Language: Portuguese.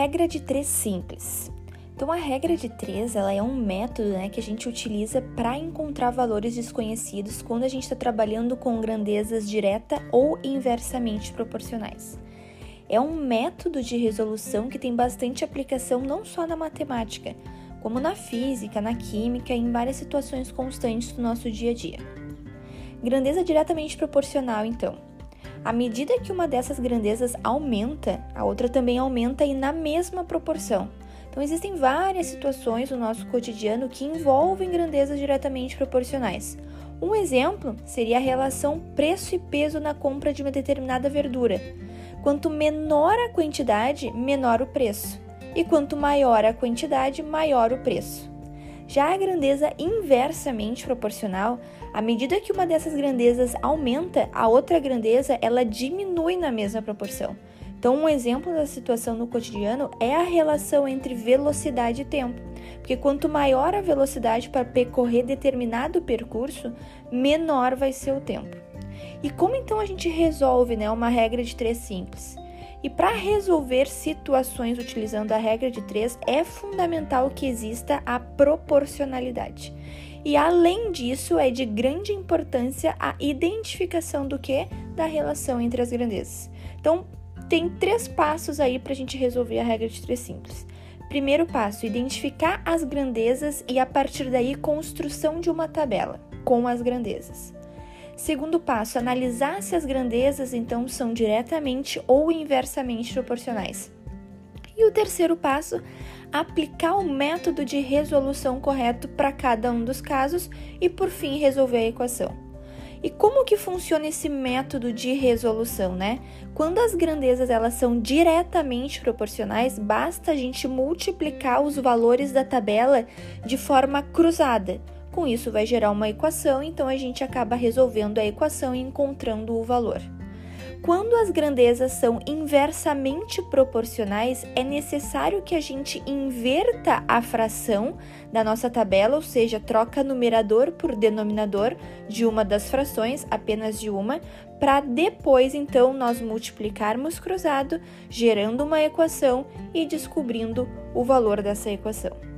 Regra de três simples. Então, a regra de três ela é um método né, que a gente utiliza para encontrar valores desconhecidos quando a gente está trabalhando com grandezas direta ou inversamente proporcionais. É um método de resolução que tem bastante aplicação não só na matemática, como na física, na química e em várias situações constantes do nosso dia a dia. Grandeza diretamente proporcional, então. À medida que uma dessas grandezas aumenta, a outra também aumenta e na mesma proporção. Então, existem várias situações no nosso cotidiano que envolvem grandezas diretamente proporcionais. Um exemplo seria a relação preço e peso na compra de uma determinada verdura. Quanto menor a quantidade, menor o preço, e quanto maior a quantidade, maior o preço. Já a grandeza inversamente proporcional, à medida que uma dessas grandezas aumenta, a outra grandeza ela diminui na mesma proporção. Então, um exemplo da situação no cotidiano é a relação entre velocidade e tempo, porque quanto maior a velocidade para percorrer determinado percurso, menor vai ser o tempo. E como então a gente resolve né, uma regra de três simples? E para resolver situações utilizando a regra de três, é fundamental que exista a proporcionalidade. E além disso, é de grande importância a identificação do que? Da relação entre as grandezas. Então, tem três passos aí para a gente resolver a regra de três simples. Primeiro passo, identificar as grandezas e a partir daí construção de uma tabela com as grandezas. Segundo passo, analisar se as grandezas então são diretamente ou inversamente proporcionais. E o terceiro passo, aplicar o método de resolução correto para cada um dos casos e por fim resolver a equação. E como que funciona esse método de resolução, né? Quando as grandezas elas são diretamente proporcionais, basta a gente multiplicar os valores da tabela de forma cruzada. Com isso vai gerar uma equação, então a gente acaba resolvendo a equação e encontrando o valor. Quando as grandezas são inversamente proporcionais, é necessário que a gente inverta a fração da nossa tabela, ou seja, troca numerador por denominador de uma das frações, apenas de uma, para depois então nós multiplicarmos cruzado, gerando uma equação e descobrindo o valor dessa equação.